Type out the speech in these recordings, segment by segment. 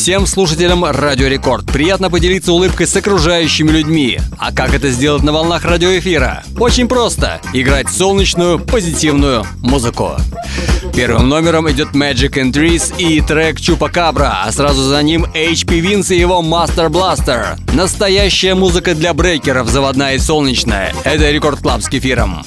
Всем слушателям Радио Рекорд. Приятно поделиться улыбкой с окружающими людьми. А как это сделать на волнах радиоэфира? Очень просто. Играть солнечную, позитивную музыку. Первым номером идет Magic and Trees и трек Чупакабра, а сразу за ним HP Vince и его Master Blaster. Настоящая музыка для брейкеров, заводная и солнечная. Это Record Club с кефиром.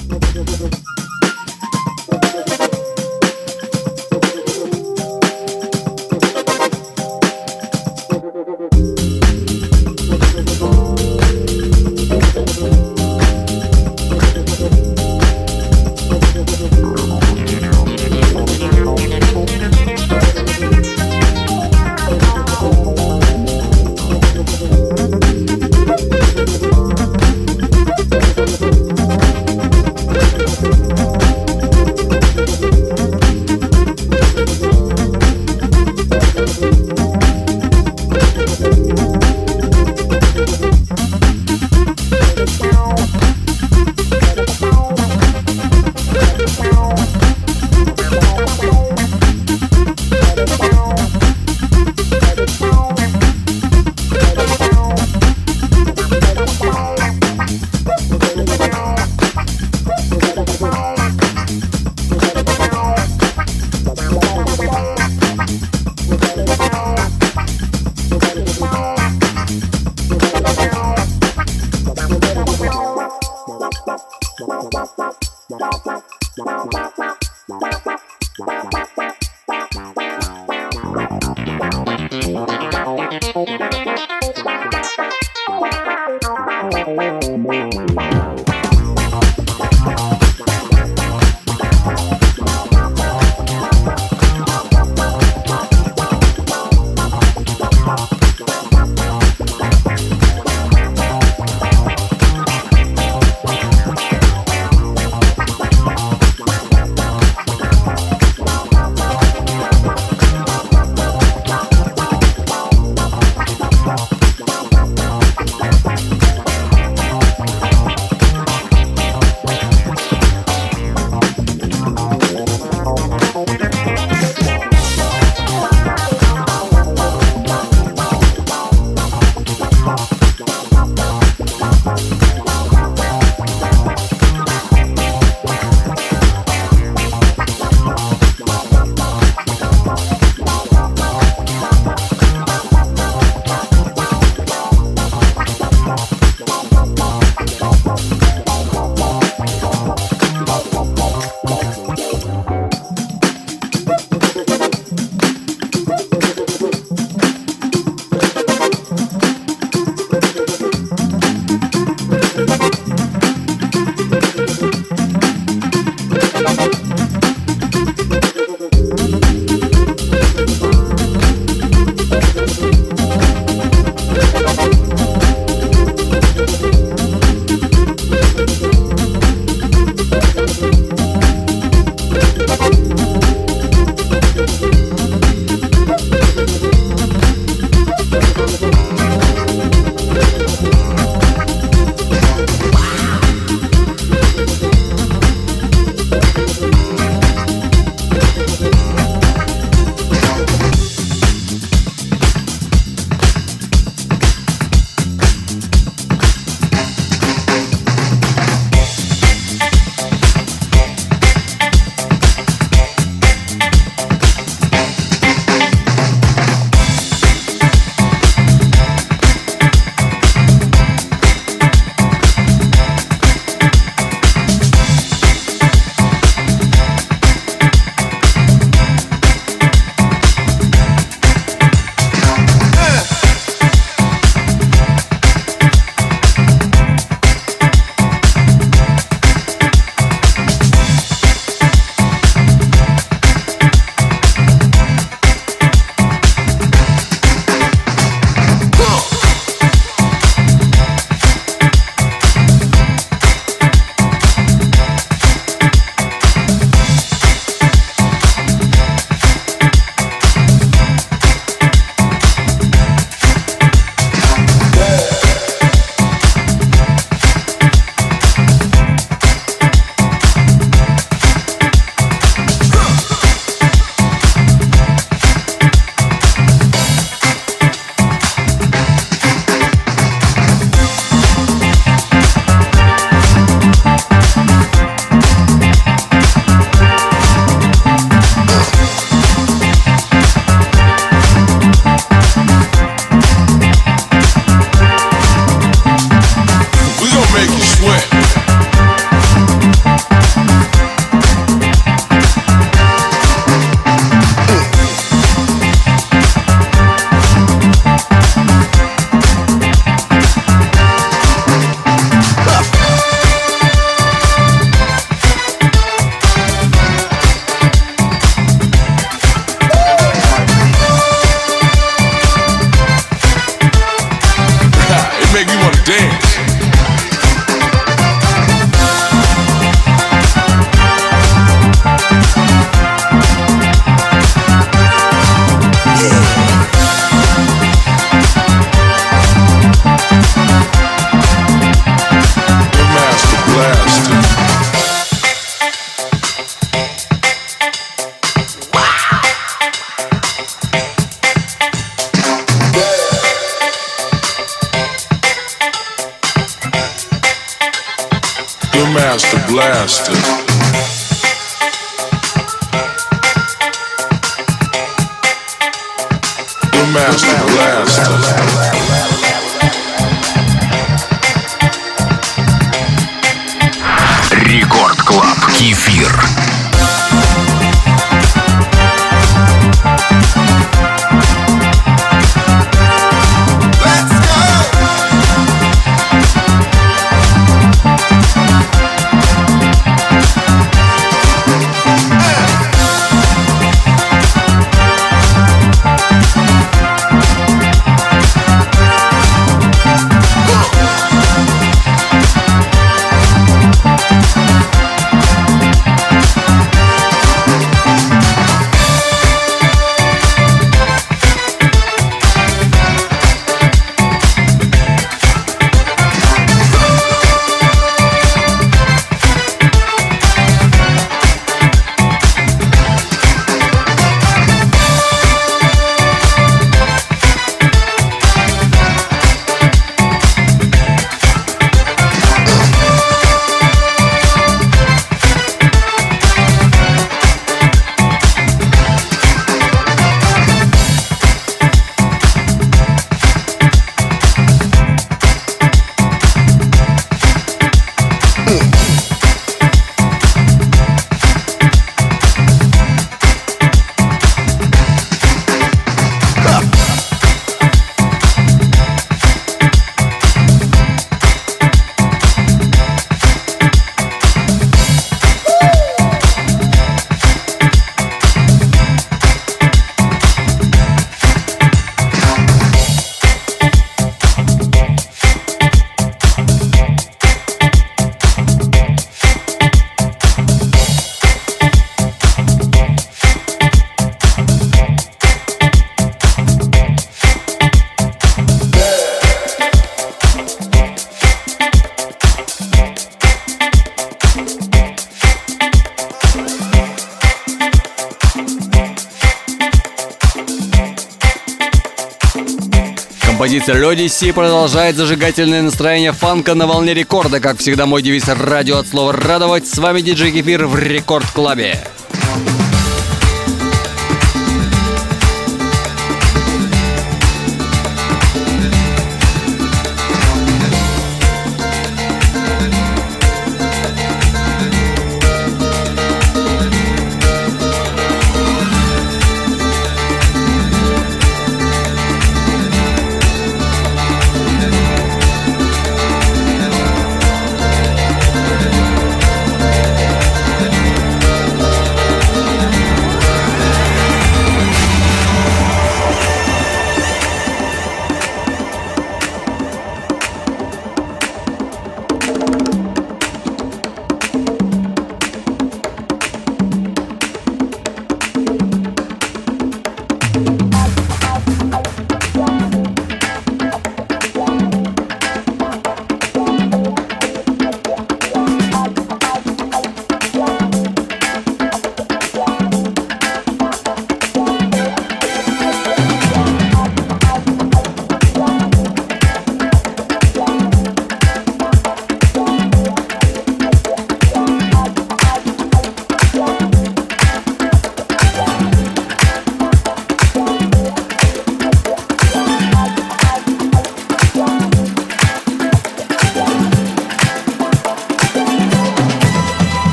Композиция Лёдиси продолжает зажигательное настроение фанка на волне рекорда. Как всегда, мой девиз радио от слова «радовать». С вами диджей Кефир в Рекорд Клабе.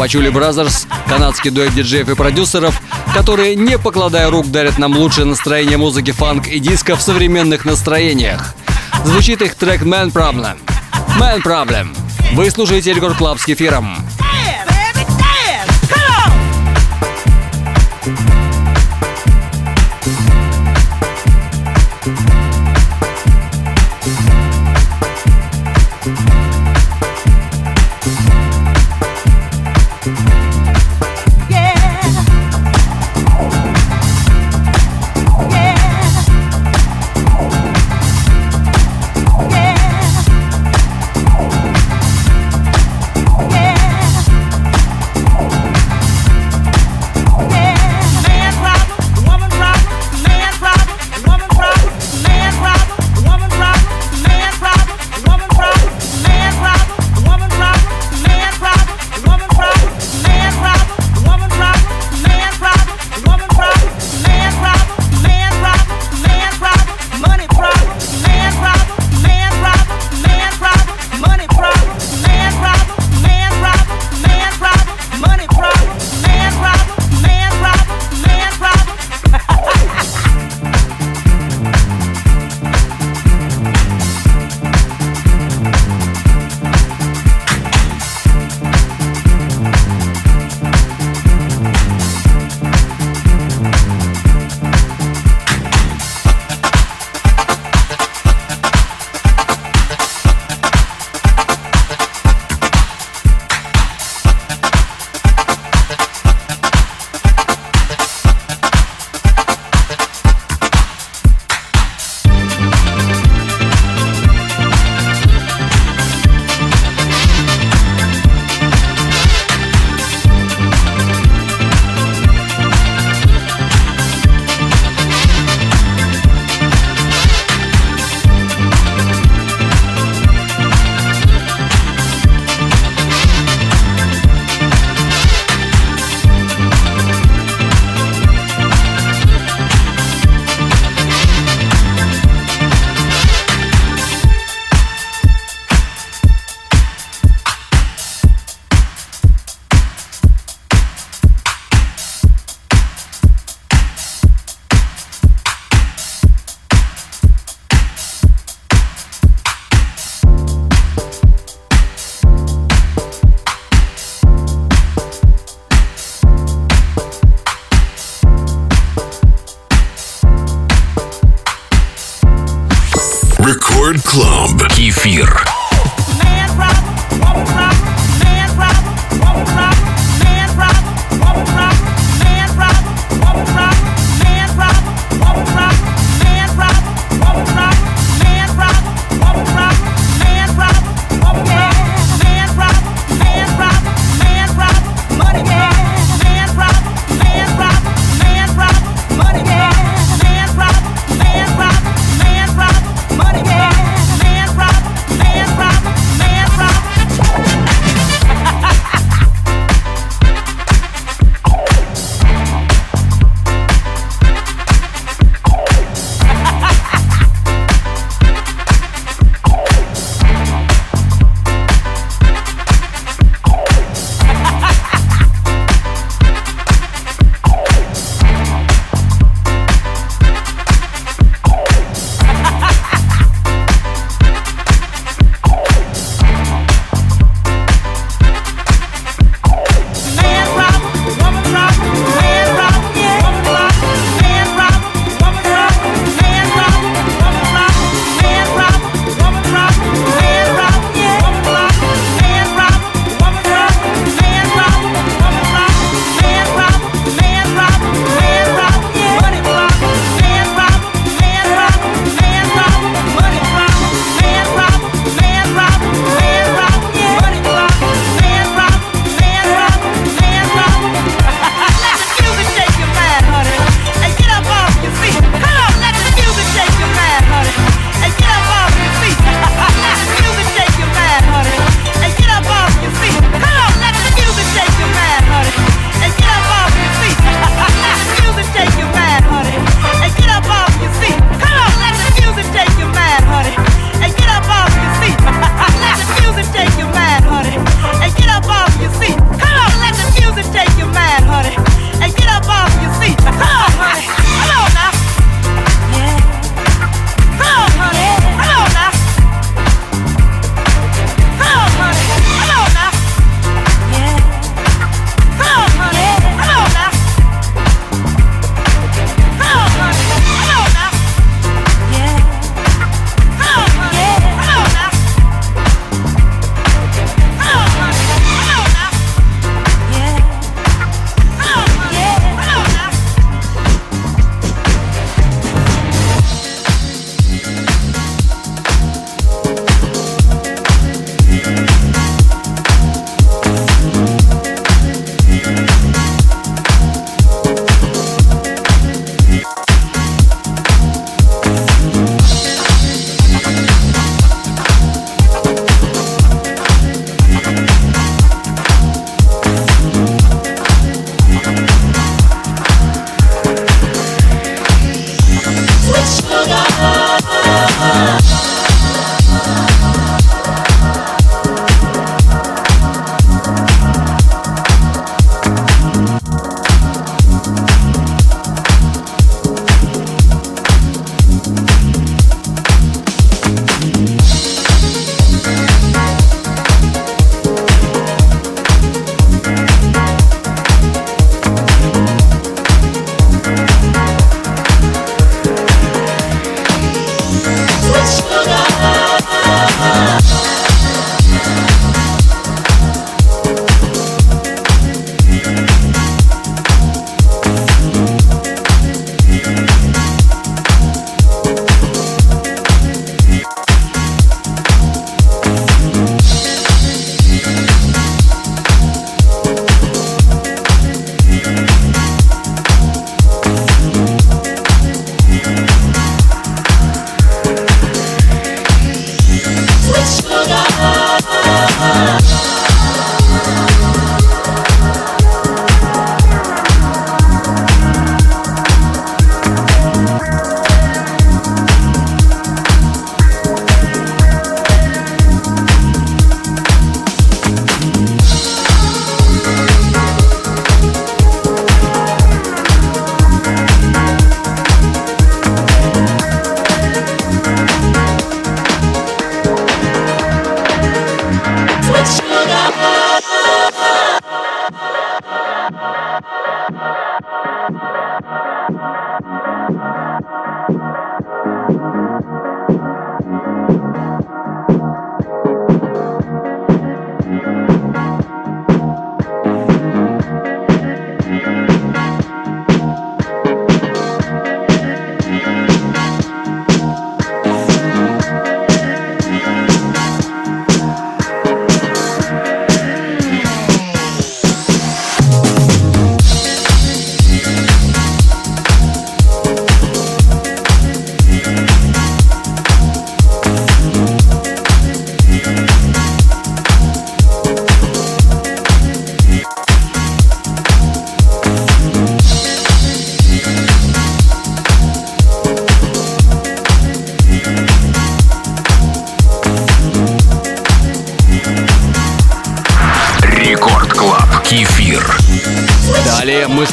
Patchouli Brothers, канадский дуэт диджеев и продюсеров, которые, не покладая рук, дарят нам лучшее настроение музыки фанк и диска в современных настроениях. Звучит их трек «Man Problem». «Man Problem». Вы слушаете Record Club с кефиром.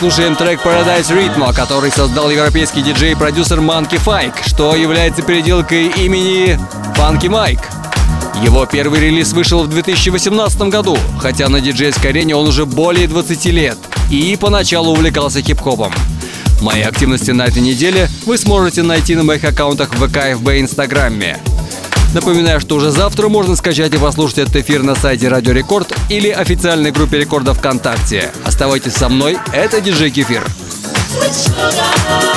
Слушаем трек Paradise Rhythm, который создал европейский диджей и продюсер Monkey Fike, что является переделкой имени Funky Mike. Его первый релиз вышел в 2018 году, хотя на диджейской арене он уже более 20 лет и поначалу увлекался хип-хопом. Мои активности на этой неделе вы сможете найти на моих аккаунтах в ВК, ФБ и Инстаграме. Напоминаю, что уже завтра можно скачать и послушать этот эфир на сайте Радио Рекорд или официальной группе Рекорда ВКонтакте. Оставайтесь со мной, это диджей Кефир. Рекорд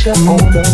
эфире звучит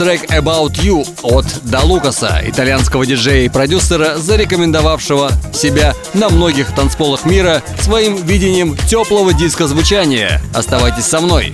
трек About You от Далукаса, итальянского диджея и продюсера, зарекомендовавшего себя на многих танцполах мира своим видением теплого диска звучания. Оставайтесь со мной.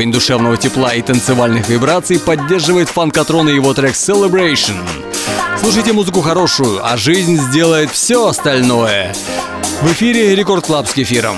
Уровень душевного тепла и танцевальных вибраций поддерживает Funkatron и его трек Celebration. Слушайте музыку хорошую, а жизнь сделает все остальное. В эфире Record Club с кефиром.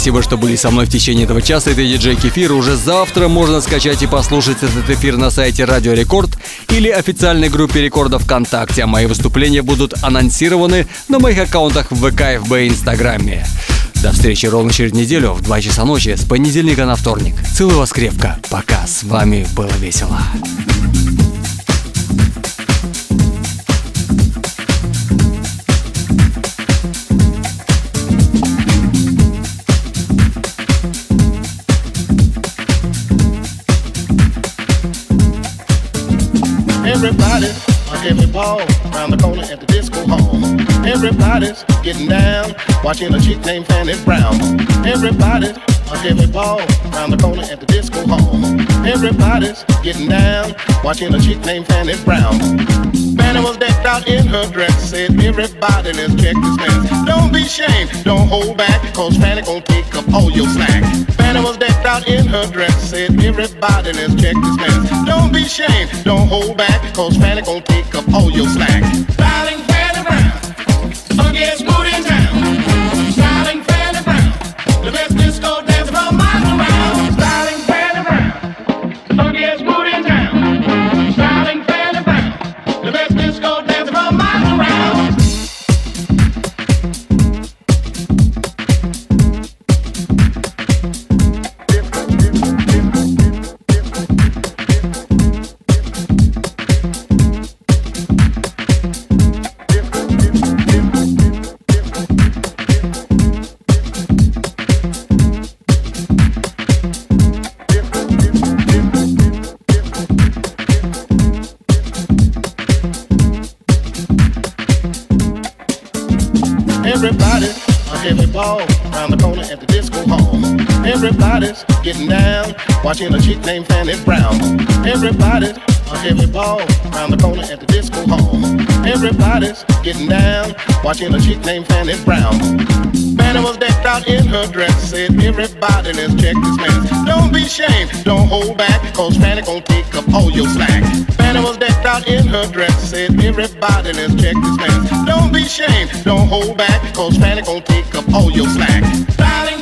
Спасибо, что были со мной в течение этого часа. Это диджей Кефир. Уже завтра можно скачать и послушать этот эфир на сайте Радио Рекорд или официальной группе Рекорда ВКонтакте. А мои выступления будут анонсированы на моих аккаунтах в ВК, ФБ и Инстаграме. До встречи ровно через неделю в 2 часа ночи с понедельника на вторник. Целую вас крепко. Пока. С вами было весело. Everybody, a heavy ball around the corner at the disco hall. Everybody's getting down, watching a chick named Fanny Brown. Everybody's a heavy ball around the corner at the disco hall. Everybody's getting down, watching a chick named Fanny Brown. Fanny was decked out in her dress, said everybody let's check this mess. Don't be ashamed, don't hold back, cause Fanny gon' take up all your slack. Fanny was decked out in her dress, said everybody let's check this mess. Don't be ashamed, don't hold back, cause Fanny gon' take up all your slack. Darling Fanny Brown, booty getting down, watching a chick named Fanny Brown. Everybody's a heavy ball around the corner at the disco hall. Everybody's getting down, watching a chick named Fanny Brown. Fanny was decked out in her dress, said everybody let's check this mess. Don't be ashamed, don't hold back, cause Fanny gon' take up all your slack. Fanny was decked out in her dress, said everybody let's check this mess. Don't be ashamed, don't hold back, cause Fanny gon' take up all your slack. Darling,